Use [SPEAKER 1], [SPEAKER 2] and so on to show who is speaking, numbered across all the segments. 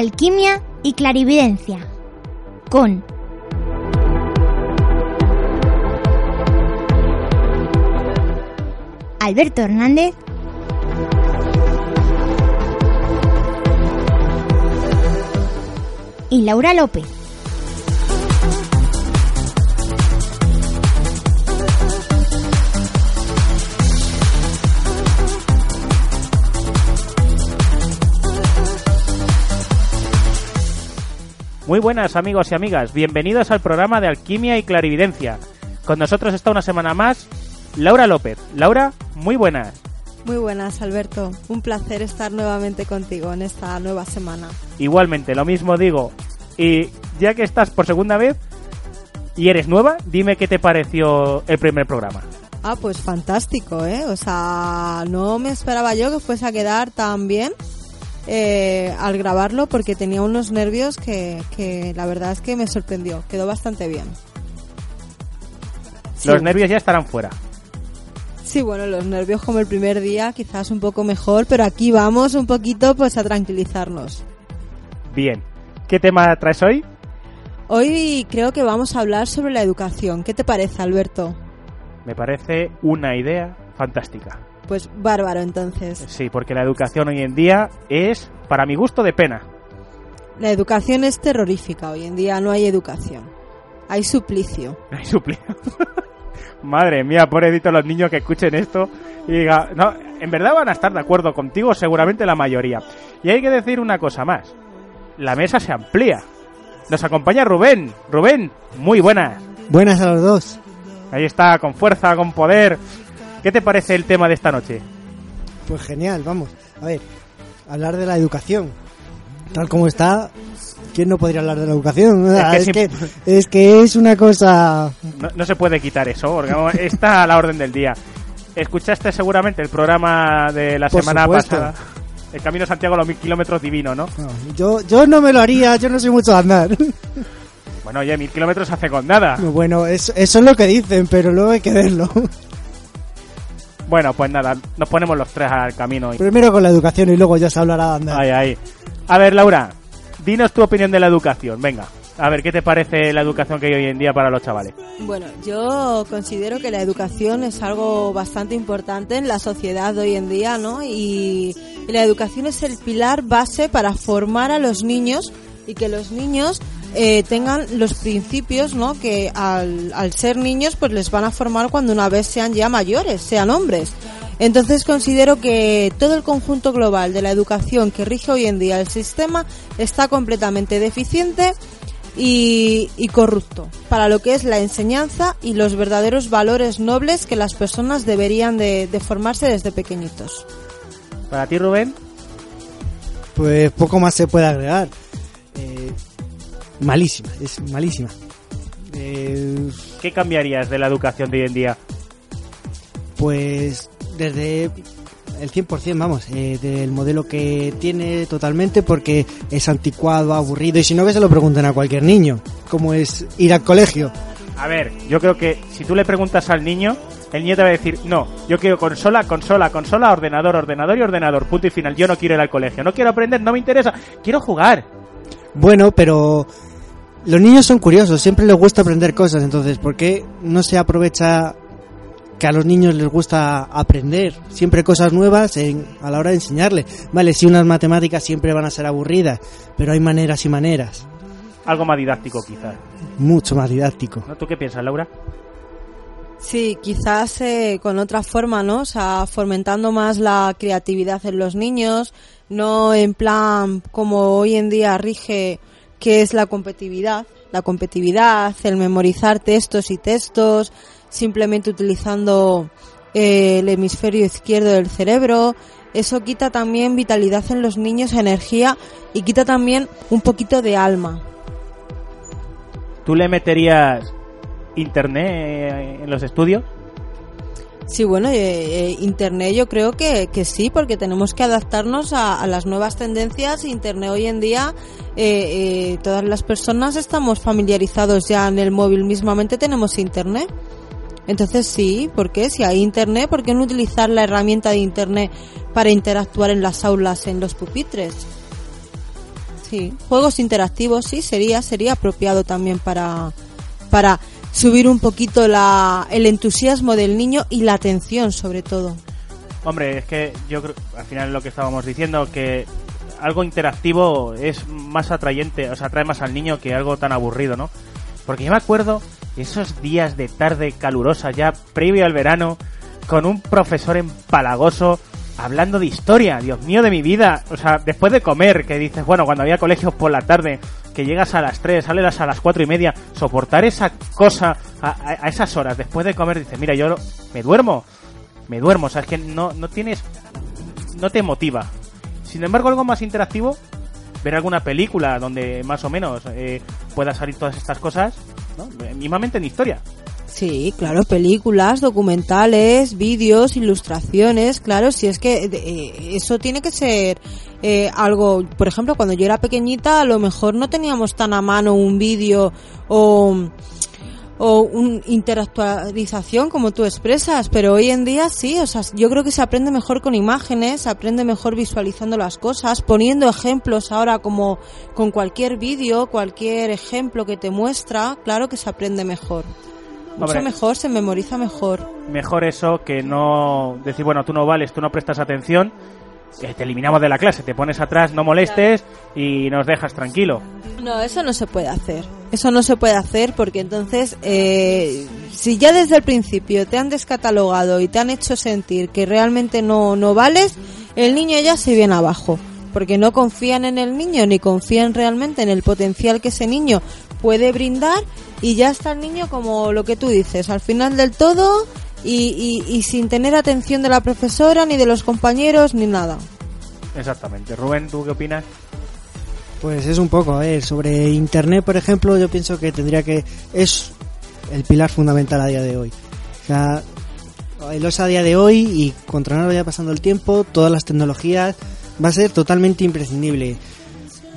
[SPEAKER 1] Alquimia y Clarividencia con Alberto Hernández y Laura López.
[SPEAKER 2] Muy buenas amigos y amigas, bienvenidos al programa de Alquimia y Clarividencia. Con nosotros está una semana más Laura López. Laura, muy buenas.
[SPEAKER 3] Muy buenas, Alberto. Un placer estar nuevamente contigo en esta nueva semana.
[SPEAKER 2] Igualmente, lo mismo digo. Y ya que estás por segunda vez y eres nueva, dime qué te pareció el primer programa.
[SPEAKER 3] Ah, pues fantástico, ¿eh? O sea, no me esperaba yo que fuese a quedar tan bien eh, al grabarlo porque tenía unos nervios que, que la verdad es que me sorprendió. Quedó bastante bien.
[SPEAKER 2] Los nervios ya estarán fuera.
[SPEAKER 3] Sí, bueno, los nervios como el primer día, quizás un poco mejor, pero aquí vamos un poquito pues a tranquilizarnos.
[SPEAKER 2] Bien. ¿Qué tema traes hoy?
[SPEAKER 3] Hoy creo que vamos a hablar sobre la educación. ¿Qué te parece, Alberto?
[SPEAKER 2] Me parece una idea fantástica.
[SPEAKER 3] Pues bárbaro entonces.
[SPEAKER 2] Sí, porque la educación hoy en día es, para mi gusto, de pena.
[SPEAKER 3] La educación es terrorífica. Hoy en día no hay educación. Hay suplicio.
[SPEAKER 2] Hay suplicio. Madre mía, pobrecito los niños que escuchen esto y diga, no, en verdad van a estar de acuerdo contigo, seguramente la mayoría. Y hay que decir una cosa más. La mesa se amplía. Nos acompaña Rubén. Rubén, muy buenas.
[SPEAKER 4] Buenas a los dos.
[SPEAKER 2] Ahí está, con fuerza, con poder. ¿Qué te parece el tema de esta noche?
[SPEAKER 4] Pues genial, vamos. A ver, hablar de la educación. Tal como está, ¿quién no podría hablar de la educación?
[SPEAKER 2] Es que
[SPEAKER 4] es, que es una cosa...
[SPEAKER 2] No, no se puede quitar eso, porque está a la orden del día. Escuchaste seguramente el programa de la
[SPEAKER 4] Por
[SPEAKER 2] semana
[SPEAKER 4] supuesto.
[SPEAKER 2] pasada. El Camino Santiago a los mil kilómetros divino, ¿no?
[SPEAKER 4] no, yo, yo no me lo haría, yo no soy mucho de andar.
[SPEAKER 2] Bueno, oye, mil kilómetros hace con nada.
[SPEAKER 4] Bueno, eso, eso es lo que dicen, pero luego hay que verlo.
[SPEAKER 2] Bueno, pues nada, nos ponemos los tres al camino.
[SPEAKER 4] Primero con la educación y luego ya se hablará de andar.
[SPEAKER 2] Ahí, ahí. A ver, Laura, dinos tu opinión de la educación. Venga, a ver, ¿qué te parece la educación que hay hoy en día para los chavales?
[SPEAKER 3] Bueno, yo considero que la educación es algo bastante importante en la sociedad de hoy en día, ¿no? Y, y la educación es el pilar base para formar a los niños y que los niños eh, tengan los principios, ¿no? Que al, al ser niños, pues les van a formar cuando una vez sean ya mayores, sean hombres. Entonces considero que todo el conjunto global de la educación que rige hoy en día el sistema está completamente deficiente y, y corrupto para lo que es la enseñanza y los verdaderos valores nobles que las personas deberían de, de formarse desde pequeñitos.
[SPEAKER 2] Para ti, Rubén,
[SPEAKER 4] Pues poco más se puede agregar. Eh, malísima, es malísima. Eh,
[SPEAKER 2] ¿qué cambiarías de la educación de hoy en día?
[SPEAKER 4] Pues desde el 100%, vamos, eh, del modelo que tiene totalmente porque es anticuado, aburrido y si no que se lo pregunten a cualquier niño, cómo es ir al colegio.
[SPEAKER 2] A ver, yo creo que si tú le preguntas al niño, el niño te va a decir, no, yo quiero consola, consola, consola, ordenador, ordenador y ordenador, punto y final. Yo no quiero ir al colegio, no quiero aprender, no me interesa, quiero jugar.
[SPEAKER 4] Bueno, pero los niños son curiosos, siempre les gusta aprender cosas, entonces, ¿por qué no se aprovecha que a los niños les gusta aprender siempre cosas nuevas en- a la hora de enseñarles? Vale, sí, unas matemáticas siempre van a ser aburridas, pero hay maneras y maneras,
[SPEAKER 2] Algo más didáctico, quizás.
[SPEAKER 4] mucho más didáctico.
[SPEAKER 2] ¿Tú qué piensas, Laura?
[SPEAKER 3] Sí, quizás eh, con otra forma, ¿no? O sea, fomentando más la creatividad en los niños, no en plan como hoy en día rige que es la competitividad, la competitividad, el memorizar textos y textos, simplemente utilizando eh, el hemisferio izquierdo del cerebro. Eso quita también vitalidad en los niños, energía y quita también un poquito de alma.
[SPEAKER 2] ¿Tú le meterías internet en los estudios?
[SPEAKER 3] Sí, bueno, eh, eh, Internet yo creo que, que sí, porque tenemos que adaptarnos a, a las nuevas tendencias. Internet hoy en día, eh, eh, todas las personas estamos familiarizados ya en el móvil mismamente, tenemos Internet. Entonces sí, ¿por qué? Si hay Internet, ¿por qué no utilizar la herramienta de Internet para interactuar en las aulas, en los pupitres? Sí, juegos interactivos, sí, sería, sería apropiado también para, para subir un poquito la, el entusiasmo del niño y la atención sobre todo.
[SPEAKER 2] Hombre, es que yo creo, al final lo que estábamos diciendo, que algo interactivo es más atrayente, o sea, atrae más al niño que algo tan aburrido, ¿no? Porque yo me acuerdo esos días de tarde calurosa ya previo al verano, con un profesor empalagoso hablando de historia, Dios mío de mi vida. O sea, después de comer, que dices, bueno, cuando había colegios por la tarde, llegas a las 3, sales a las cuatro y media, soportar esa cosa a, a- esas horas, después de comer, dices, mira, yo me duermo, me duermo, o sea, es que no, no tienes, no te motiva. Sin embargo, algo más interactivo, ver alguna película donde más o menos eh, pueda salir todas estas cosas, ¿no? Mínimamente en historia.
[SPEAKER 3] Sí, claro, películas, documentales, vídeos, ilustraciones, claro, si es que eh, eso tiene que ser eh, algo, por ejemplo, cuando yo era pequeñita a lo mejor no teníamos tan a mano un vídeo o o una interactualización como tú expresas, pero hoy en día sí, o sea, yo creo que se aprende mejor con imágenes, se aprende mejor visualizando las cosas, poniendo ejemplos ahora como con cualquier vídeo, cualquier ejemplo que te muestra, claro que se aprende mejor. Mucho
[SPEAKER 2] Hombre.
[SPEAKER 3] mejor, se memoriza mejor.
[SPEAKER 2] Mejor eso que no decir, bueno, tú no vales, tú no prestas atención, que te eliminamos de la clase, te pones atrás, no molestes y nos dejas tranquilo.
[SPEAKER 3] No, eso no se puede hacer. Eso no se puede hacer porque entonces, eh, si ya desde el principio te han descatalogado y te han hecho sentir que realmente no, no vales, el niño ya se viene abajo. Porque no confían en el niño ni confían realmente en el potencial que ese niño puede brindar y ya está el niño como lo que tú dices, al final del todo y, y, y sin tener atención de la profesora ni de los compañeros ni nada.
[SPEAKER 2] Exactamente. Rubén, ¿tú qué opinas?
[SPEAKER 4] Pues es un poco, a ver, sobre Internet, por ejemplo, yo pienso que tendría que... Es el pilar fundamental a día de hoy. O sea, lo es a día de hoy y contra no vaya pasando el tiempo, todas las tecnologías, va a ser totalmente imprescindible.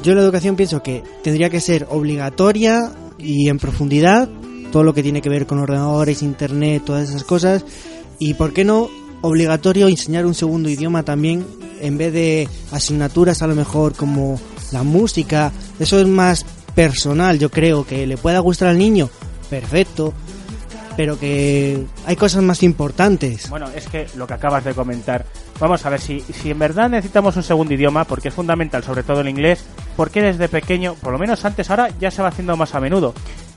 [SPEAKER 4] Yo la educación pienso que tendría que ser obligatoria y en profundidad todo lo que tiene que ver con ordenadores, internet, todas esas cosas. Y por qué no obligatorio enseñar un segundo idioma también en vez de asignaturas a lo mejor como la música. Eso es más personal, yo creo que le pueda gustar al niño, perfecto. Pero que hay cosas más importantes.
[SPEAKER 2] Bueno, es que lo que acabas de comentar. Vamos a ver, si, si en verdad necesitamos un segundo idioma, porque es fundamental, sobre todo el inglés, porque desde pequeño, por lo menos antes, ahora ya se va haciendo más a menudo.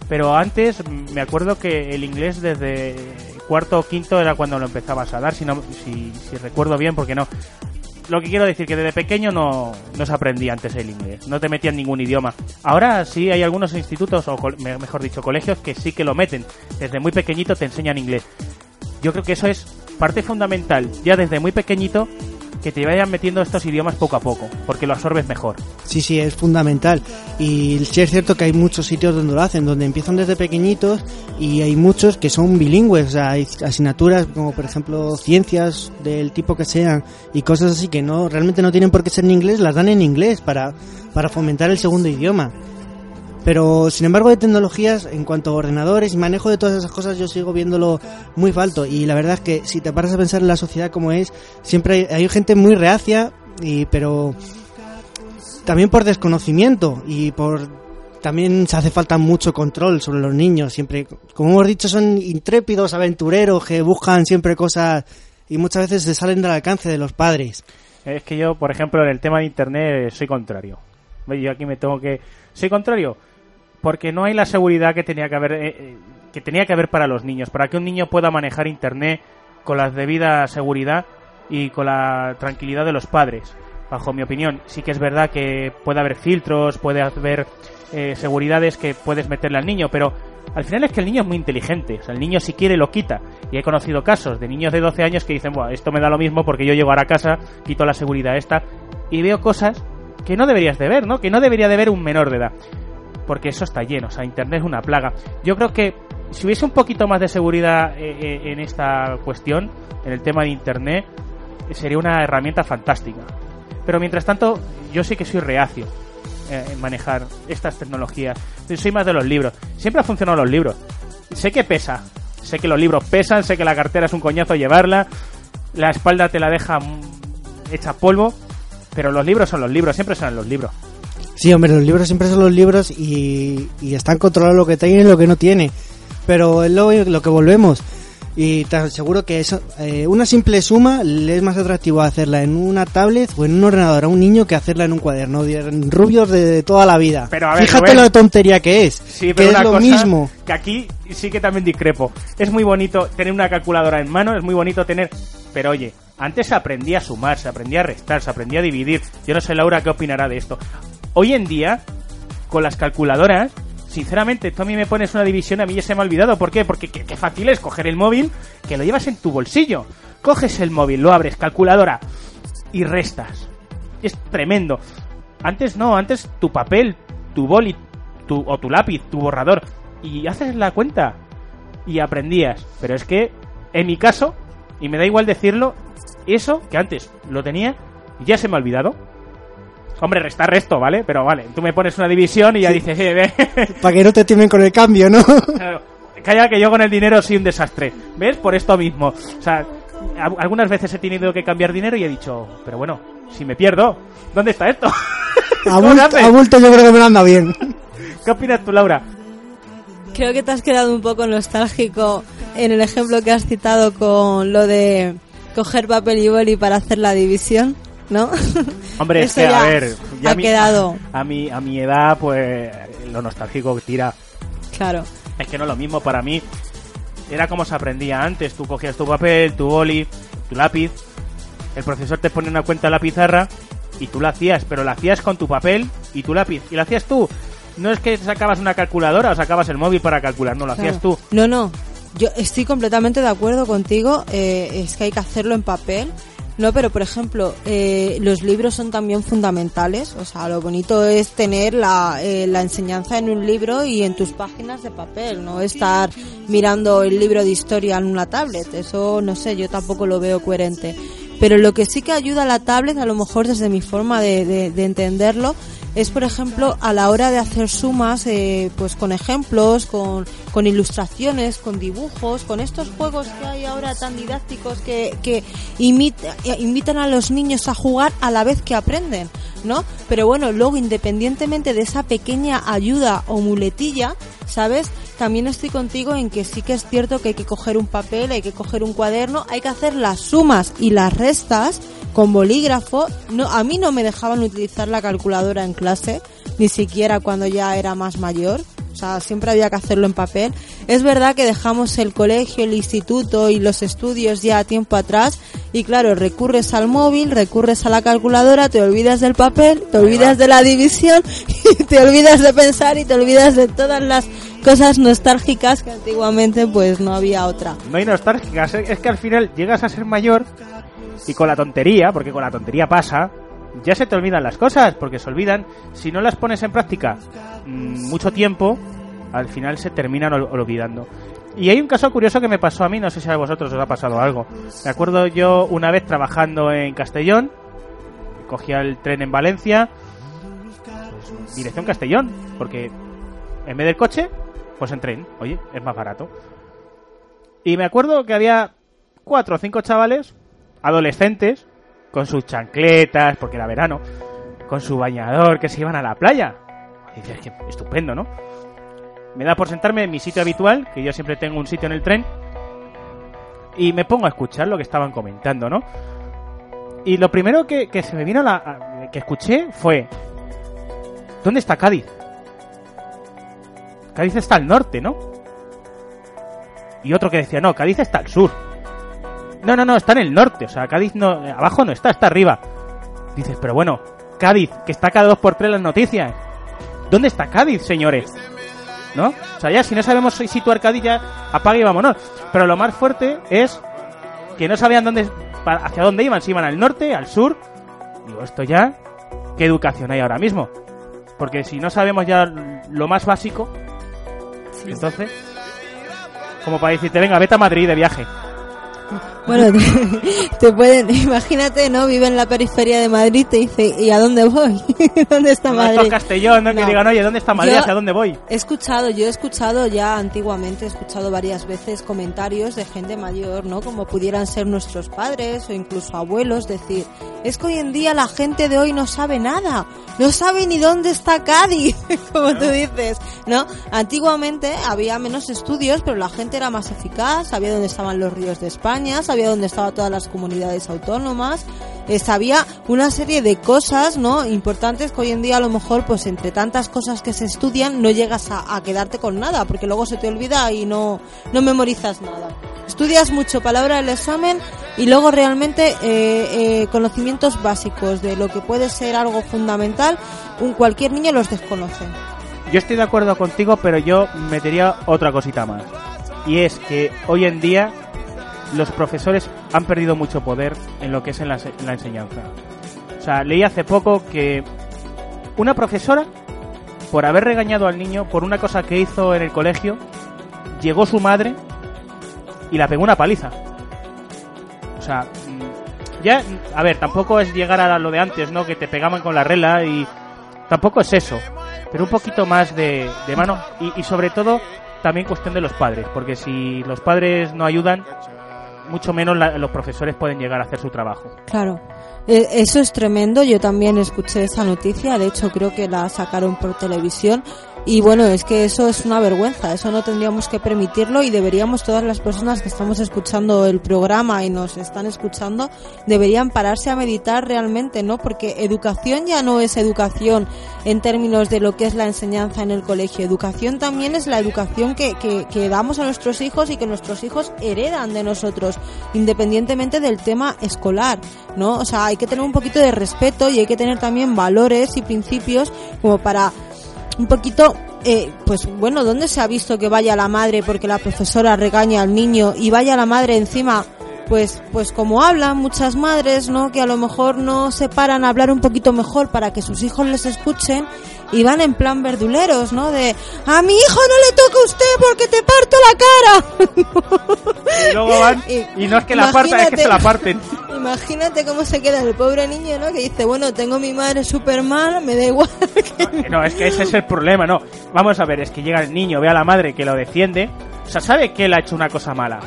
[SPEAKER 2] Pero antes mm, me acuerdo que el inglés desde cuarto o quinto era cuando lo empezabas a dar, si, no, si, si recuerdo bien, porque no. Lo que quiero decir que desde pequeño no, no se aprendía antes el inglés, no te metían ningún idioma. Ahora sí hay algunos institutos, o mejor dicho, colegios que sí que lo meten. Desde muy pequeñito te enseñan inglés. Yo creo que eso es parte fundamental, ya desde muy pequeñito, que te vayan metiendo estos idiomas poco a poco, porque lo absorbes mejor.
[SPEAKER 4] Sí, sí, es fundamental. Y sí es cierto que hay muchos sitios donde lo hacen, donde empiezan desde pequeñitos y hay muchos que son bilingües. O sea, hay asignaturas como, por ejemplo, ciencias del tipo que sean y cosas así que no realmente no tienen por qué ser en inglés, las dan en inglés para, para fomentar el segundo idioma. Pero, sin embargo, de tecnologías, en cuanto a ordenadores y manejo de todas esas cosas, yo sigo viéndolo muy falto. Y la verdad es que si te paras a pensar en la sociedad como es, siempre hay, hay gente muy reacia, y, pero también por desconocimiento y por también se hace falta mucho control sobre los niños siempre como hemos dicho son intrépidos aventureros que buscan siempre cosas y muchas veces se salen del alcance de los padres
[SPEAKER 2] Es que yo, por ejemplo, en el tema de Internet soy contrario. Yo aquí me tengo que... Soy contrario porque no hay la seguridad que tenía que haber eh, eh, que tenía que haber para los niños, para que un niño pueda manejar Internet con la debida seguridad y con la tranquilidad de los padres. Bajo mi opinión, sí que es verdad que puede haber filtros, puede haber eh, seguridades que puedes meterle al niño, pero al final es que el niño es muy inteligente. O sea, el niño si quiere lo quita. Y he conocido casos de niños de 12 años que dicen, bueno, esto me da lo mismo porque yo llego ahora a casa, quito la seguridad esta y veo cosas que no deberías de ver, ¿no? Que no debería de ver un menor de edad. Porque eso está lleno, o sea, Internet es una plaga. Yo creo que si hubiese un poquito más de seguridad eh, eh, en esta cuestión, en el tema de Internet, sería una herramienta fantástica. Pero mientras tanto, yo sí que soy reacio eh, en manejar estas tecnologías. Soy más de los libros. Siempre han funcionado los libros. Sé que pesa. Sé que los libros pesan, sé que la cartera es un coñazo llevarla, la espalda te la deja mm, hecha polvo, pero los libros son los libros, siempre son los libros.
[SPEAKER 4] Sí, hombre, los libros siempre son los libros y, y están controlados lo que tiene y lo que no tiene. Pero es lo, lo que volvemos. Y te aseguro que eso, eh, una simple suma le es más atractivo hacerla en una tablet o en un ordenador a un niño que hacerla en un cuaderno. de Rubios de, toda la vida.
[SPEAKER 2] Pero a ver,
[SPEAKER 4] Fíjate
[SPEAKER 2] Rubén.
[SPEAKER 4] la tontería que es.
[SPEAKER 2] Sí,
[SPEAKER 4] que
[SPEAKER 2] pero
[SPEAKER 4] es lo
[SPEAKER 2] cosa
[SPEAKER 4] mismo.
[SPEAKER 2] que aquí sí que también discrepo. Es muy bonito tener una calculadora en mano, es muy bonito tener... Pero oye, antes se aprendía a sumar, se aprendía a restar, se aprendía a dividir. Yo no sé, Laura, qué opinará de esto. Hoy en día, con las calculadoras, sinceramente, tú a mí me pones una división, a mí ya se me ha olvidado. ¿Por qué? Porque qué, fácil es coger el móvil, que lo llevas en tu bolsillo. Coges el móvil, lo abres, calculadora, y restas. Es tremendo. Antes no, antes tu papel, tu boli, tu, o tu lápiz, tu borrador, y haces la cuenta. Y aprendías. Pero es que, en mi caso, y me da igual decirlo, eso que antes lo tenía, ya se me ha olvidado. Hombre, restar resto, ¿vale? Pero vale, tú me pones una división y ya dices, eh, ve,
[SPEAKER 4] Para que no te timen con el cambio, ¿no?
[SPEAKER 2] Claro, Calla que yo con el dinero soy un desastre. ¿Ves? Por esto mismo. O sea, algunas veces he tenido que cambiar dinero y he dicho, pero bueno, si me pierdo, ¿dónde está esto?
[SPEAKER 4] A bulto yo creo que me lo anda bien.
[SPEAKER 2] ¿Qué opinas tú, Laura?
[SPEAKER 3] Creo que te has quedado un poco nostálgico en el ejemplo que has citado con lo de coger papel y boli para hacer la división, ¿no?
[SPEAKER 2] Hombre, es que, a ver, ya
[SPEAKER 3] ha
[SPEAKER 2] mi-
[SPEAKER 3] quedado,
[SPEAKER 2] A mi, a mi edad, pues, lo nostálgico tira.
[SPEAKER 3] claro.
[SPEAKER 2] Es que no es lo mismo para mí. Era como se aprendía antes. Tú cogías tu papel, tu boli, tu lápiz. El profesor te pone una cuenta en la pizarra y tú la hacías, pero la hacías con tu papel y tu lápiz. Y la hacías tú. No es que sacabas una calculadora o sacabas el móvil para calcular, no, lo hacías tú.
[SPEAKER 3] No, no. Yo estoy completamente de acuerdo contigo. eh, es que hay que hacerlo en papel. No, pero por ejemplo, eh, los libros son también fundamentales. O sea, lo bonito es tener la, eh, la enseñanza en un libro y en tus páginas de papel, no estar mirando el libro de historia en una tablet. Eso, no sé, yo tampoco lo veo coherente. Pero lo que sí que ayuda a la tablet, a lo mejor desde mi forma de, de- de entenderlo, es por ejemplo a la hora de hacer sumas, eh, pues con ejemplos, con, con ilustraciones, con dibujos, con estos juegos que hay ahora tan didácticos que, que eh, invitan a los niños a jugar a la vez que aprenden, ¿no? Pero bueno, luego independientemente de esa pequeña ayuda o muletilla, ¿sabes? También estoy contigo en que sí que es cierto que hay que coger un papel, hay que coger un cuaderno, hay que hacer las sumas y las restas con bolígrafo. No, a mí no me dejaban utilizar la calculadora en clase, ni siquiera cuando ya era más mayor. O sea, siempre había que hacerlo en papel. Es verdad que dejamos el colegio, el instituto y los estudios ya tiempo atrás. Y claro, recurres al móvil, recurres a la calculadora, te olvidas del papel, te olvidas de la división, y te olvidas de pensar y te olvidas de todas las cosas nostálgicas que antiguamente pues no había otra.
[SPEAKER 2] No hay nostálgicas, ¿eh? es que al final llegas a ser mayor y con la tontería, porque con la tontería pasa, ya se te olvidan las cosas, porque se olvidan. Si no las pones en práctica mm, mucho tiempo, al final se terminan ol- olvidando. Y hay un caso curioso que me pasó a mí, no sé si a vosotros os ha pasado algo. Me acuerdo yo una vez trabajando en Castellón, cogía el tren en Valencia, dirección Castellón, porque en vez del coche, pues en tren, oye, es más barato. Y me acuerdo que había cuatro o cinco chavales, adolescentes, con sus chancletas, porque era verano, con su bañador, que se iban a la playa. Y dices, que estupendo, ¿no? Me da por sentarme en mi sitio habitual, que yo siempre tengo un sitio en el tren, y me pongo a escuchar lo que estaban comentando, ¿no? Y lo primero que, se me vino a la. que escuché fue. ¿Dónde está Cádiz? Cádiz está al norte, ¿no? Y otro que decía, no, Cádiz está al sur. No, no, no, está en el norte. O sea, Cádiz no, abajo no está, está arriba. Dices, pero bueno, Cádiz, que está cada dos por tres las noticias. ¿Dónde está Cádiz, señores? ¿No? O sea, ya si no sabemos situar Cádiz, ya apague y vámonos. Pero lo más fuerte es que no sabían dónde, hacia dónde iban, si iban al norte, al sur. Digo, esto ya, ¿qué educación hay ahora mismo? Porque si no sabemos ya lo más básico, entonces, como para decirte, venga, vete a Madrid de viaje.
[SPEAKER 3] Bueno, te, te pueden, imagínate, ¿no? Vive en la periferia de Madrid, te dice, ¿y a dónde voy? ¿Dónde está
[SPEAKER 2] No, es
[SPEAKER 3] Madrid?
[SPEAKER 2] Castellón, ¿no? Que
[SPEAKER 3] No.
[SPEAKER 2] digan, oye, ¿dónde está Madrid?
[SPEAKER 3] Yo-
[SPEAKER 2] ¿Hacia dónde voy?
[SPEAKER 3] He escuchado, yo he escuchado ya antiguamente, he escuchado varias veces comentarios de gente mayor, ¿no? Como pudieran ser nuestros padres o incluso abuelos, decir, es que hoy en día la gente de hoy no sabe nada, no sabe ni dónde está Cádiz, como tú dices, ¿no? Antiguamente había menos estudios, pero la gente era más eficaz, sabía dónde estaban los ríos de España, sabía dónde estaban todas las comunidades autónomas, eh, sabía una serie de cosas, ¿no? Importantes que hoy en día a lo mejor, pues entre tantas cosas que se estudian, no llegas a, a quedarte con nada, porque luego se te olvida y no, no memorizas nada. Estudias mucho palabra del examen y luego realmente eh, eh, conocimientos básicos de lo que puede ser algo fundamental, un cualquier niño los desconoce.
[SPEAKER 2] Yo estoy de acuerdo contigo, pero yo metería otra cosita más. Y es que hoy en día los profesores han perdido mucho poder en lo que es en la, la enseñanza. O sea, leí hace poco que una profesora, por haber regañado al niño por una cosa que hizo en el colegio, llegó su madre y la pegó una paliza. O sea, mm, ya, a ver, tampoco es llegar a lo de antes, ¿no? Que te pegaban con la regla y tampoco es eso, pero un poquito más de, mano y sobre todo también cuestión de los padres, porque si los padres no ayudan, mucho menos la- los profesores pueden llegar a hacer su trabajo.
[SPEAKER 3] Claro. Eh, Eso es tremendo. Yo también escuché esa noticia. De hecho, creo que la sacaron por televisión. Y bueno, es que eso es una vergüenza. Eso no tendríamos que permitirlo y deberíamos todas las personas que estamos escuchando el programa y nos están escuchando deberían pararse a meditar realmente, ¿no? Porque educación ya no es educación en términos de lo que es la enseñanza en el colegio. Educación también es la educación que, que, que damos a nuestros hijos y que nuestros hijos heredan de nosotros, independientemente del tema escolar, ¿no? O sea, hay que tener un poquito de respeto y hay que tener también valores y principios como para un poquito eh, pues bueno, ¿dónde se ha visto que vaya la madre porque la profesora regaña al niño y vaya la madre encima? Pues, pues como hablan muchas madres, ¿no? Que a lo mejor no se paran a hablar un poquito mejor para que sus hijos les escuchen y van en plan verduleros, ¿no? De, a mi hijo no le toca a usted porque te parto la cara.
[SPEAKER 2] Y luego van, y no es que la partan, es que se la parten.
[SPEAKER 3] Imagínate cómo se queda el pobre niño, ¿no? Que dice, bueno, tengo mi madre súper mal, me da igual.
[SPEAKER 2] Que No, es que ese es el problema, no. Vamos a ver, es que llega el niño, ve a la madre que lo defiende, o sea, sabe que él ha hecho una cosa mala.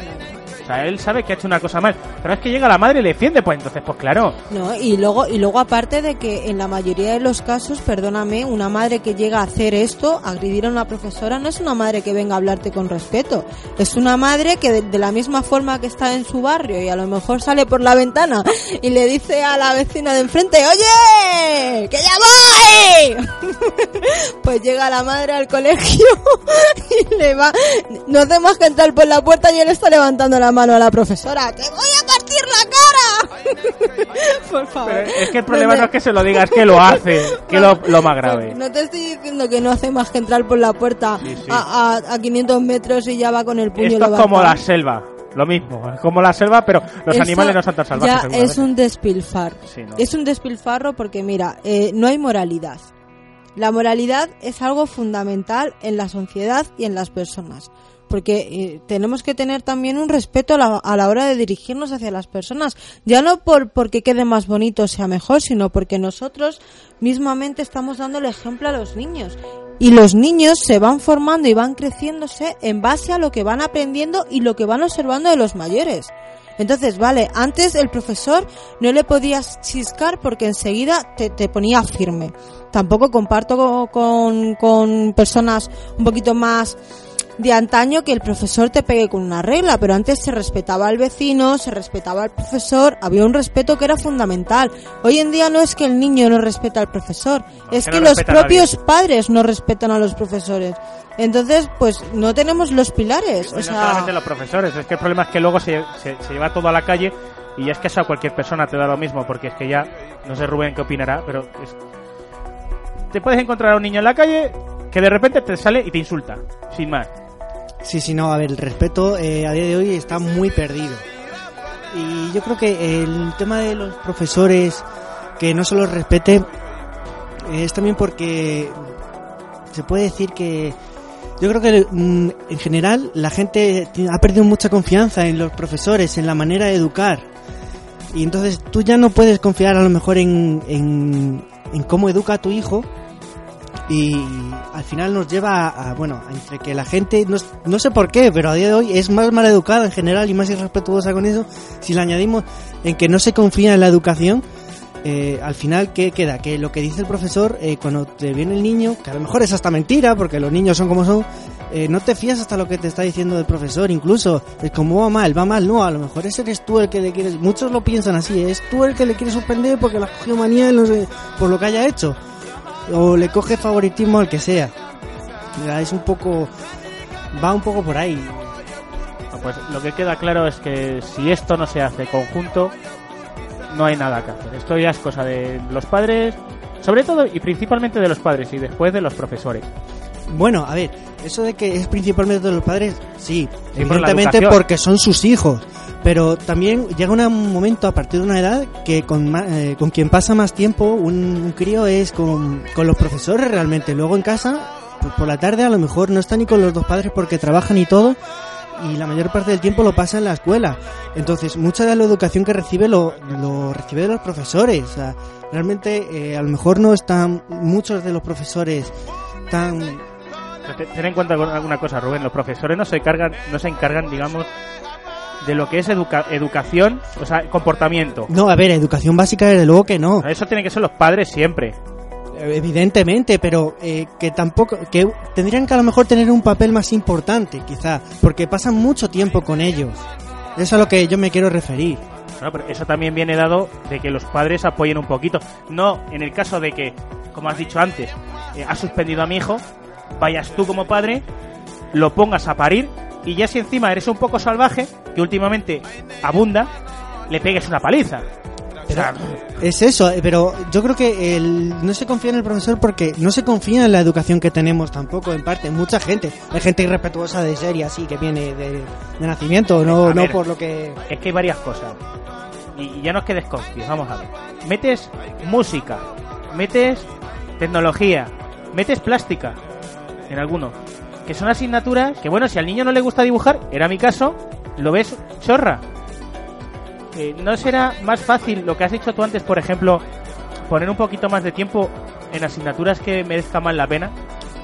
[SPEAKER 2] Él sabe que ha hecho una cosa mal, pero es que llega la madre y le defiende, pues entonces, pues claro.
[SPEAKER 3] No, y luego, y luego aparte de que en la mayoría de los casos, perdóname, una madre que llega a hacer esto, agredir a una profesora, no es una madre que venga a hablarte con respeto. Es una madre que de, de la misma forma que está en su barrio y a lo mejor sale por la ventana y le dice a la vecina de enfrente, oye, que ya voy. pues llega la madre al colegio y le va, no hace más que entrar por la puerta y él está levantando la mano a la profesora, te voy a partir la cara. por favor.
[SPEAKER 2] Pero es que el problema no es que se lo diga, es que lo hace, que es lo, lo más grave.
[SPEAKER 3] No te estoy diciendo que no hace más que entrar por la puerta
[SPEAKER 2] Sí, sí.
[SPEAKER 3] A, a, a 500 metros y ya va con el puño
[SPEAKER 2] Esto es como la selva, lo mismo, es como la selva, pero los animales no son tan salvajes.
[SPEAKER 3] Ya es un despilfarro.
[SPEAKER 2] Sí, ¿no?
[SPEAKER 3] Es un despilfarro porque, mira, eh, no hay moralidad. La moralidad es algo fundamental en la sociedad y en las personas. Porque eh, tenemos que tener también un respeto a la, a la hora de dirigirnos hacia las personas. Ya no por porque quede más bonito sea mejor, sino porque nosotros mismamente estamos dando el ejemplo a los niños. Y los niños se van formando y van creciéndose en base a lo que van aprendiendo y lo que van observando de los mayores. Entonces, vale, antes el profesor no le podías chiscar porque enseguida te, te ponía firme. Tampoco comparto co- con, con personas un poquito más de antaño que el profesor te pegue con una regla, pero antes se respetaba al vecino, se respetaba al profesor, había un respeto que era fundamental. Hoy en día no es que el niño no respeta al profesor, es
[SPEAKER 2] que no
[SPEAKER 3] los propios padres no respetan a los profesores. Entonces, pues no tenemos los pilares. O
[SPEAKER 2] no solamente los profesores, es que el problema es que luego se, se- se lleva todo a la calle y ya es que eso a cualquier persona te da lo mismo, porque es que ya, no sé Rubén qué opinará, pero es- te puedes encontrar a un niño en la calle que de repente te sale y te insulta, sin más.
[SPEAKER 4] Sí, sí, no, a ver, el respeto eh, a día de hoy está muy perdido. Y yo creo que el tema de los profesores que no se los respete es también porque se puede decir que yo creo que mm, en general la gente ha perdido mucha confianza en los profesores, en la manera de educar. Y entonces tú ya no puedes confiar a lo mejor en, en, en cómo educa a tu hijo. Y al final nos lleva a, bueno, entre que la gente, no, no sé por qué, pero a día de hoy es más mal educada en general y más irrespetuosa con eso. Si le añadimos en que no se confía en la educación, eh, al final, ¿qué queda? Que lo que dice el profesor, eh, cuando te viene el niño, que a lo mejor es hasta mentira, porque los niños son como son, eh, no te fías hasta lo que te está diciendo el profesor, incluso, es como va mal, va mal, no, a lo mejor ese eres tú el que le quieres, muchos lo piensan así, es tú el que le quieres suspender porque le has cogido manía no sé, por lo que haya hecho, o le coge favoritismo al que sea. Es un poco, va un poco por ahí.
[SPEAKER 2] Ah, Pues lo que queda claro es que si esto no se hace conjunto, no hay nada que hacer. Esto ya es cosa de los padres, sobre todo y principalmente de los padres y después de los profesores.
[SPEAKER 4] Bueno, a ver, eso de que es principalmente de los padres, sí,
[SPEAKER 2] Sí, por
[SPEAKER 4] evidentemente
[SPEAKER 2] educación.
[SPEAKER 4] porque son sus hijos, pero también llega un momento a partir de una edad que con, eh, con quien pasa más tiempo un, un crío es con, con los profesores realmente. Luego en casa, pues por la tarde a lo mejor no está ni con los dos padres porque trabajan y todo, y la mayor parte del tiempo lo pasa en la escuela. Entonces, mucha de la educación que recibe lo, lo recibe de los profesores. Realmente eh, a lo mejor no están muchos de los profesores tan
[SPEAKER 2] Ten en cuenta alguna cosa, Rubén. Los profesores no se encargan, no se encargan, digamos, de lo que es educa- educación, o sea, comportamiento.
[SPEAKER 4] No, a ver, educación básica desde luego que no.
[SPEAKER 2] Eso tienen que ser los padres siempre.
[SPEAKER 4] Evidentemente, pero eh, que tampoco, que tendrían que a lo mejor tener un papel más importante, quizá, porque pasan mucho tiempo con ellos. Eso es a lo que yo me quiero referir.
[SPEAKER 2] Bueno, pero eso también viene dado de que los padres apoyen un poquito. No en el caso de que, como has dicho antes, eh, has suspendido a mi hijo, vayas tú como padre, lo pongas a parir y ya si encima eres un poco salvaje, que últimamente abunda, le pegues una paliza.
[SPEAKER 4] Es eso, eh, pero yo creo que el, no se confía en el profesor porque no se confía en la educación que tenemos tampoco, en parte. Mucha gente, hay gente irrespetuosa de serie así que viene de, de nacimiento, no, no por lo que.
[SPEAKER 2] es que hay varias cosas. Y, y ya no es que desconfíes, vamos a ver. Metes música, metes tecnología, metes plástica en algunos. Que son asignaturas que, bueno, si al niño no le gusta dibujar, era mi caso, lo ves chorra. Eh, ¿No será más fácil lo que has dicho tú antes, por ejemplo, poner un poquito más de tiempo en asignaturas que merezca más la pena?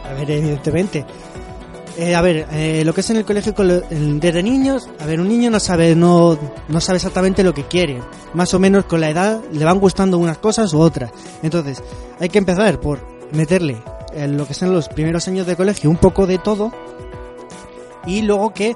[SPEAKER 4] A ver, evidentemente. Eh, a ver, eh, lo que es en el colegio desde niños, a ver, un niño no sabe, no, no sabe exactamente lo que quiere. Más o menos con la edad le van gustando unas cosas u otras. Entonces, hay que empezar por meterle en lo que son los primeros años de colegio un poco de todo y luego que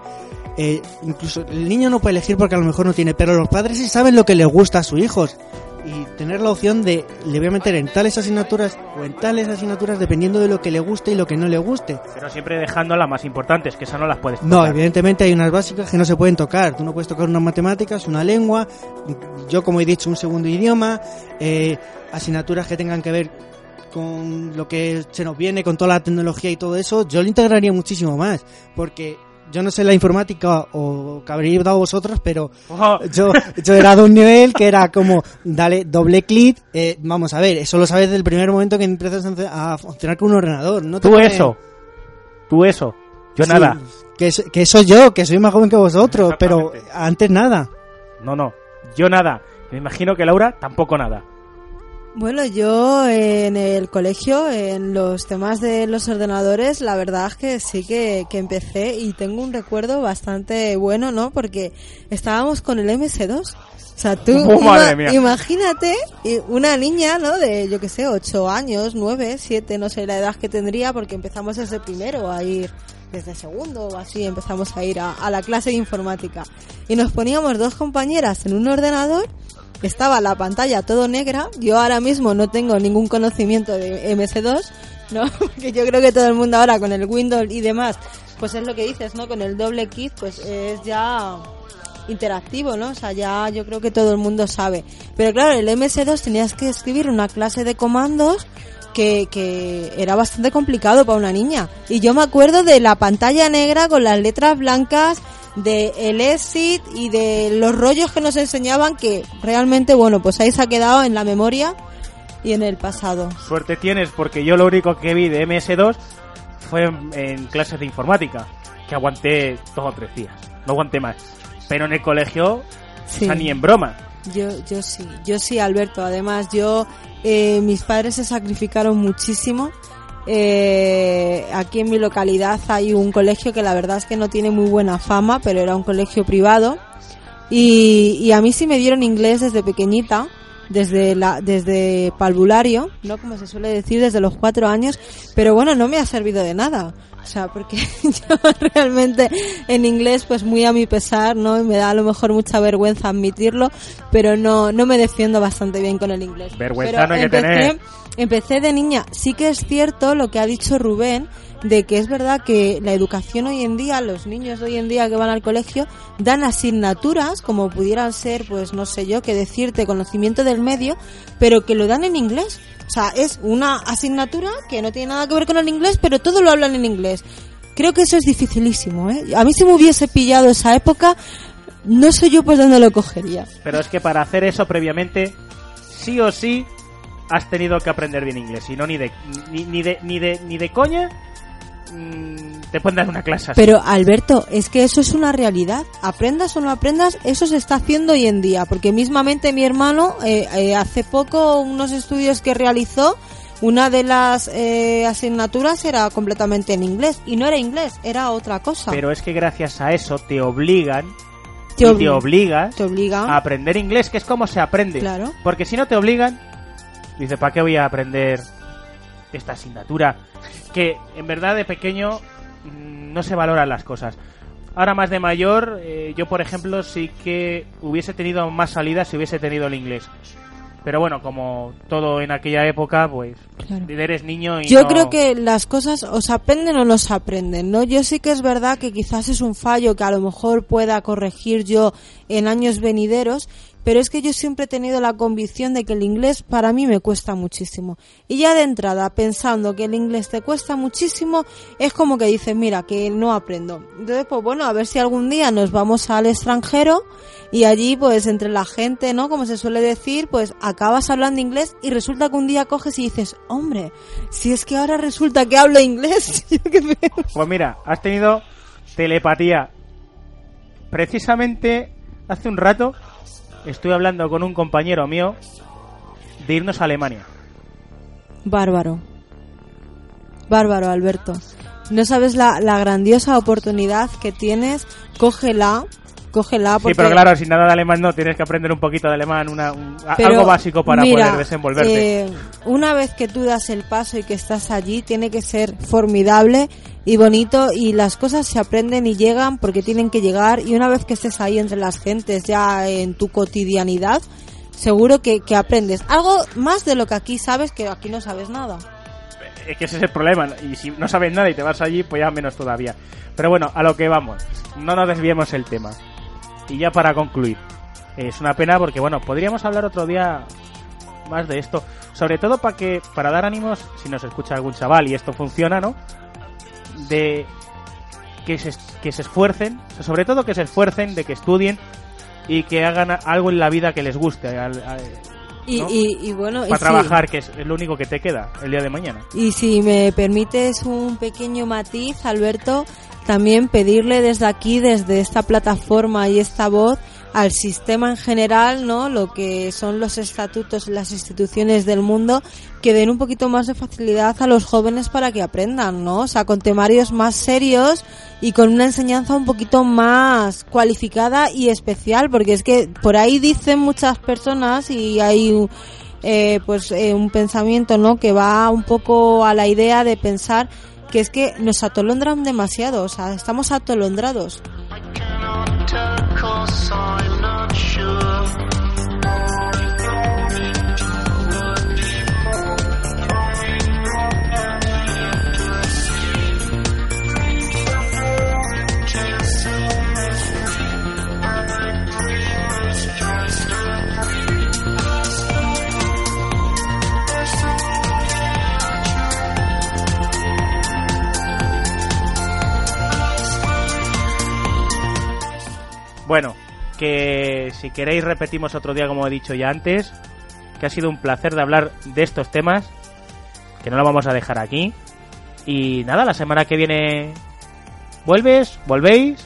[SPEAKER 4] eh, incluso el niño no puede elegir porque a lo mejor no tiene, pero los padres sí saben lo que les gusta a sus hijos y tener la opción de le voy a meter en tales asignaturas o en tales asignaturas dependiendo de lo que le guste y lo que no le guste.
[SPEAKER 2] Pero siempre dejando las más importantes, que esas no las puedes
[SPEAKER 4] No,
[SPEAKER 2] tocar.
[SPEAKER 4] evidentemente hay unas básicas que no se pueden tocar. Tú no puedes tocar unas matemáticas, una lengua, yo como he dicho un segundo idioma, eh, asignaturas que tengan que ver con lo que se nos viene, con toda la tecnología y todo eso, yo lo integraría muchísimo más, porque yo no sé la informática o que habréis dado vosotros, pero yo, yo era de un nivel que era como, dale doble clic, eh, vamos a ver, eso lo sabes desde el primer momento que empiezas a funcionar con un ordenador. No
[SPEAKER 2] tú eso, tú eso, yo
[SPEAKER 4] Sí,
[SPEAKER 2] nada.
[SPEAKER 4] Que, que soy yo, que soy más joven que vosotros, pero antes nada.
[SPEAKER 2] No, no, yo nada. Me imagino que Laura tampoco nada.
[SPEAKER 3] Bueno, yo en el colegio, en los temas de los ordenadores, la verdad es que sí que, que empecé y tengo un recuerdo bastante bueno, ¿no? Porque estábamos con el MS2. O sea, tú
[SPEAKER 2] Oh, madre mía.
[SPEAKER 3] imagínate una niña, ¿no? De, yo qué sé, 8 años, 9, 7, no sé la edad que tendría, porque empezamos desde primero a ir, desde segundo o así, empezamos a ir a, a la clase de informática. Y nos poníamos dos compañeras en un ordenador estaba la pantalla todo negra. Yo ahora mismo no tengo ningún conocimiento de MS2, ¿no? Porque yo creo que todo el mundo ahora con el Windows y demás, pues es lo que dices, ¿no? Con el doble kit, pues es ya interactivo, ¿no? O sea, ya yo creo que todo el mundo sabe. Pero claro, el MS2 tenías que escribir una clase de comandos que, que era bastante complicado para una niña. Y yo me acuerdo de la pantalla negra con las letras blancas, de el exit y de los rollos que nos enseñaban que realmente, bueno, pues ahí se ha quedado en la memoria y en el pasado.
[SPEAKER 2] Suerte tienes porque yo lo único que vi de MS2 fue en, en clases de informática, que aguanté dos o tres días, no aguanté más. Pero en el colegio,
[SPEAKER 3] Sí.
[SPEAKER 2] o sea, ni en broma.
[SPEAKER 3] Yo, yo sí, yo sí, Alberto. Además, yo, eh, mis padres se sacrificaron muchísimo. Eh, aquí en mi localidad hay un colegio que la verdad es que no tiene muy buena fama, pero era un colegio privado. Y, y a mí sí me dieron inglés desde pequeñita, desde la, desde palvulario, ¿no? Como se suele decir, desde los cuatro años. Pero bueno, no me ha servido de nada. O sea, porque yo realmente en inglés, pues muy a mi pesar, ¿no? Y me da a lo mejor mucha vergüenza admitirlo, pero no, no me defiendo bastante bien con el inglés.
[SPEAKER 2] Vergüenza
[SPEAKER 3] Pero
[SPEAKER 2] no hay que tener.
[SPEAKER 3] Empecé de niña. Sí que es cierto lo que ha dicho Rubén, de que es verdad que la educación hoy en día, los niños hoy en día que van al colegio, dan asignaturas, como pudieran ser, pues no sé yo, que decirte conocimiento del medio, pero que lo dan en inglés. O sea, es una asignatura que no tiene nada que ver con el inglés, pero todo lo hablan en inglés. Creo que eso es dificilísimo, ¿eh? A mí si me hubiese pillado esa época, no sé yo pues dónde lo cogería.
[SPEAKER 2] Pero es que para hacer eso previamente, sí o sí, has tenido que aprender bien inglés. Y no ni de, ni, ni de, ni de, ni de coña, mm, te pueden dar una clase así.
[SPEAKER 3] Pero Alberto, es que eso es una realidad. Aprendas o no aprendas, eso se está haciendo hoy en día. Porque mismamente mi hermano, eh, eh, hace poco, unos estudios que realizó, una de las eh, asignaturas era completamente en inglés. Y no era inglés, era otra cosa.
[SPEAKER 2] Pero es que gracias a eso te obligan
[SPEAKER 3] Te
[SPEAKER 2] y te obligas
[SPEAKER 3] te obliga.
[SPEAKER 2] a aprender inglés, que es como se aprende.
[SPEAKER 3] Claro.
[SPEAKER 2] Porque si no te obligan, dice, ¿para qué voy a aprender esta asignatura? Que en verdad de pequeño mm, no se valoran las cosas. Ahora más de mayor, eh, yo por ejemplo sí que hubiese tenido más salidas si hubiese tenido el inglés. Pero bueno, como todo en aquella época, pues
[SPEAKER 3] Claro.
[SPEAKER 2] eres niño y
[SPEAKER 3] Yo
[SPEAKER 2] no-
[SPEAKER 3] creo que las cosas os aprenden o no se aprenden, ¿no? Yo sí que es verdad que quizás es un fallo que a lo mejor pueda corregir yo en años venideros, pero es que yo siempre he tenido la convicción de que el inglés para mí me cuesta muchísimo. Y ya de entrada, pensando que el inglés te cuesta muchísimo, es como que dices, mira, que no aprendo. Entonces, pues bueno, a ver si algún día nos vamos al extranjero y allí, pues entre la gente, ¿no? Como se suele decir, pues acabas hablando inglés y resulta que un día coges y dices, hombre, si es que ahora resulta que hablo inglés.
[SPEAKER 2] Pues mira, has tenido telepatía. Precisamente hace un rato estoy hablando con un compañero mío de irnos a Alemania.
[SPEAKER 3] Bárbaro. Bárbaro, Alberto. No sabes la, la grandiosa oportunidad que tienes. Cógela. Cógela porque...
[SPEAKER 2] Sí, pero claro, sin nada de alemán no, tienes que aprender un poquito de alemán, una, un- a-
[SPEAKER 3] Pero,
[SPEAKER 2] algo básico para
[SPEAKER 3] mira,
[SPEAKER 2] poder desenvolverte.
[SPEAKER 3] eh, una vez que tú das el paso y que estás allí, tiene que ser formidable y bonito y las cosas se aprenden y llegan porque tienen que llegar y una vez que estés ahí entre las gentes ya en tu cotidianidad, seguro que, que aprendes algo más de lo que aquí sabes que aquí no sabes nada.
[SPEAKER 2] Es que ese es el problema. Y si no sabes nada y te vas allí, pues ya menos todavía. Pero bueno, a lo que vamos. No nos desviemos el tema. Y ya para concluir. Es una pena porque, bueno, podríamos hablar otro día más de esto. Sobre todo para que para dar ánimos, si nos escucha algún chaval y esto funciona, ¿no? De que se, que se esfuercen, sobre todo que se esfuercen, de que estudien y que hagan algo en la vida que les guste. al- al-
[SPEAKER 3] Y,
[SPEAKER 2] ¿no?
[SPEAKER 3] y, y bueno,
[SPEAKER 2] para trabajar, que es lo único que te queda el día de mañana.
[SPEAKER 3] Y si me permites un pequeño matiz, Alberto, también pedirle desde aquí, desde esta plataforma y esta voz, al sistema en general, ¿no? Lo que son los estatutos y las instituciones del mundo, que den un poquito más de facilidad a los jóvenes para que aprendan, ¿no? O sea, con temarios más serios y con una enseñanza un poquito más cualificada y especial, porque es que por ahí dicen muchas personas y hay eh, pues eh, un pensamiento no que va un poco a la idea de pensar que es que nos atolondran demasiado, estamos atolondrados.
[SPEAKER 2] Bueno, que si queréis repetimos otro día como he dicho ya antes, que ha sido un placer de hablar de estos temas, que no lo vamos a dejar aquí. Y nada, la semana que viene vuelves, volvéis.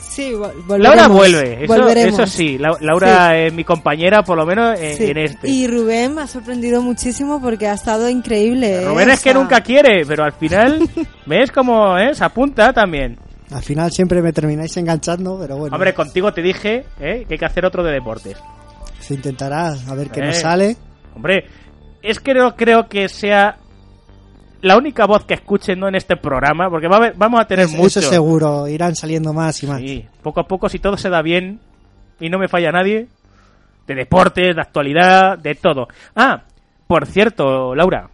[SPEAKER 3] Sí, vol-.
[SPEAKER 2] Laura vuelve, eso, sí. La- Laura es mi compañera, por lo menos en,
[SPEAKER 3] Sí.
[SPEAKER 2] en este.
[SPEAKER 3] Y Rubén me ha sorprendido muchísimo porque ha estado increíble. ¿eh?
[SPEAKER 2] Rubén
[SPEAKER 3] O
[SPEAKER 2] es que nunca quiere, pero al final ves como ¿eh? se apunta también.
[SPEAKER 4] Al final siempre me termináis enganchando, pero bueno,
[SPEAKER 2] Hombre, contigo te dije ¿eh? que hay que hacer otro de deportes.
[SPEAKER 4] se intentará a ver qué
[SPEAKER 2] Eh.
[SPEAKER 4] nos sale.
[SPEAKER 2] Hombre, es que no creo que sea la única voz que escuchen ¿no? en este programa, porque va a haber- vamos a tener
[SPEAKER 4] Eso
[SPEAKER 2] muchos.
[SPEAKER 4] seguro, irán saliendo más y más.
[SPEAKER 2] Sí, poco a poco, si todo se da bien y no me falla nadie, de deportes, de actualidad, de todo. Ah, por cierto, Laura,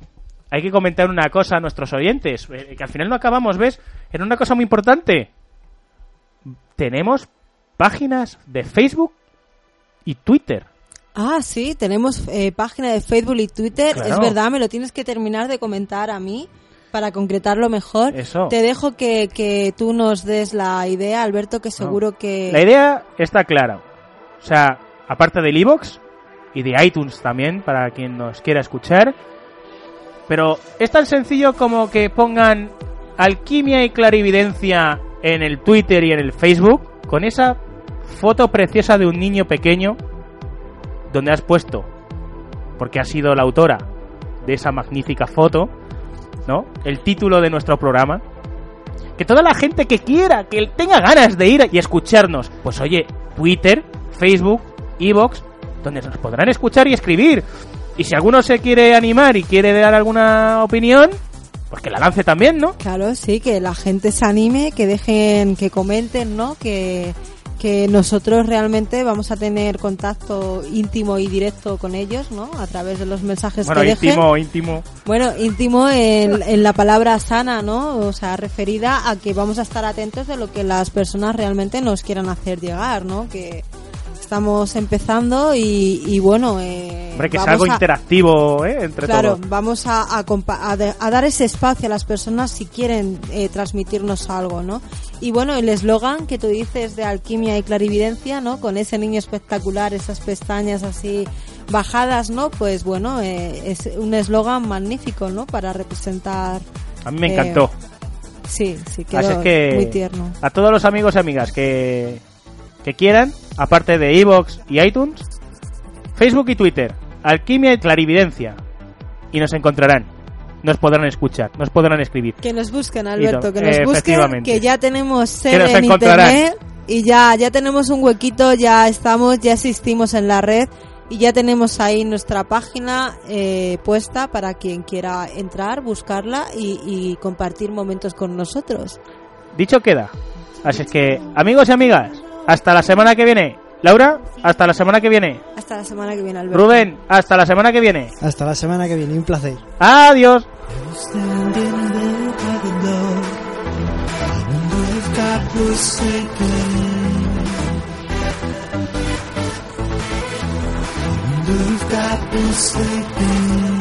[SPEAKER 2] hay que comentar una cosa a nuestros oyentes, eh, que al final no acabamos, ¿ves? En una cosa muy importante. Tenemos páginas de Facebook y Twitter.
[SPEAKER 3] Ah, sí, tenemos eh, página de Facebook y Twitter.
[SPEAKER 2] Claro.
[SPEAKER 3] Es verdad, me lo tienes que terminar de comentar a mí para concretarlo mejor.
[SPEAKER 2] Eso.
[SPEAKER 3] Te dejo que, que tú nos des la idea, Alberto, que seguro que...
[SPEAKER 2] La idea está clara. O sea, aparte del iBox y de iTunes también, para quien nos quiera escuchar. Pero es tan sencillo como que pongan alquimia y clarividencia en el Twitter y en el Facebook con esa foto preciosa de un niño pequeño donde has puesto, porque ha sido la autora de esa magnífica foto, ¿no? El título de nuestro programa. Que toda la gente que quiera, que tenga ganas de ir y escucharnos, pues oye, Twitter, Facebook, Evox, donde nos podrán escuchar y escribir. Y si alguno se quiere animar y quiere dar alguna opinión, pues que la lance también, ¿no?
[SPEAKER 3] Claro, sí, que la gente se anime, que dejen, que comenten, ¿no? Que, que nosotros realmente vamos a tener contacto íntimo y directo con ellos, ¿no? A través de los mensajes
[SPEAKER 2] Bueno,
[SPEAKER 3] que dejen.
[SPEAKER 2] íntimo, íntimo.
[SPEAKER 3] Bueno, íntimo en, en la palabra sana, ¿no? O sea, referida a que vamos a estar atentos de lo que las personas realmente nos quieran hacer llegar, ¿no? Que estamos empezando y, y bueno, eh,
[SPEAKER 2] Hombre, que
[SPEAKER 3] vamos
[SPEAKER 2] algo
[SPEAKER 3] a-
[SPEAKER 2] interactivo, ¿eh? Entre
[SPEAKER 3] Claro,
[SPEAKER 2] todos.
[SPEAKER 3] vamos a, a dar ese espacio a las personas si quieren eh, transmitirnos algo, ¿no? Y bueno, el eslogan que tú dices de alquimia y clarividencia, ¿no? Con ese niño espectacular, esas pestañas así bajadas, ¿no? Pues bueno, eh, es un eslogan magnífico, ¿no? Para representar...
[SPEAKER 2] A mí me
[SPEAKER 3] eh,
[SPEAKER 2] encantó.
[SPEAKER 3] Sí, sí,
[SPEAKER 2] Así
[SPEAKER 3] quedó
[SPEAKER 2] es que
[SPEAKER 3] muy tierno.
[SPEAKER 2] a todos los amigos y amigas que, que quieran, aparte de Evox y iTunes, Facebook y Twitter, Alquimia y Clarividencia. Y nos encontrarán. Nos podrán escuchar, nos podrán escribir.
[SPEAKER 3] Que nos busquen, Alberto, que nos busquen, que ya tenemos
[SPEAKER 2] nos
[SPEAKER 3] en internet y ya, ya tenemos un huequito, ya estamos, ya existimos en la red y ya tenemos ahí nuestra página eh, puesta para quien quiera entrar, buscarla y, y compartir momentos con nosotros.
[SPEAKER 2] Dicho queda. Así es que, amigos y amigas, hasta la semana que viene. Laura, hasta la semana que viene.
[SPEAKER 3] Hasta la semana que viene, Alberto.
[SPEAKER 2] Rubén, hasta la semana que viene.
[SPEAKER 4] Hasta la semana que viene, un placer.
[SPEAKER 2] Adiós.
[SPEAKER 5] Sleeping.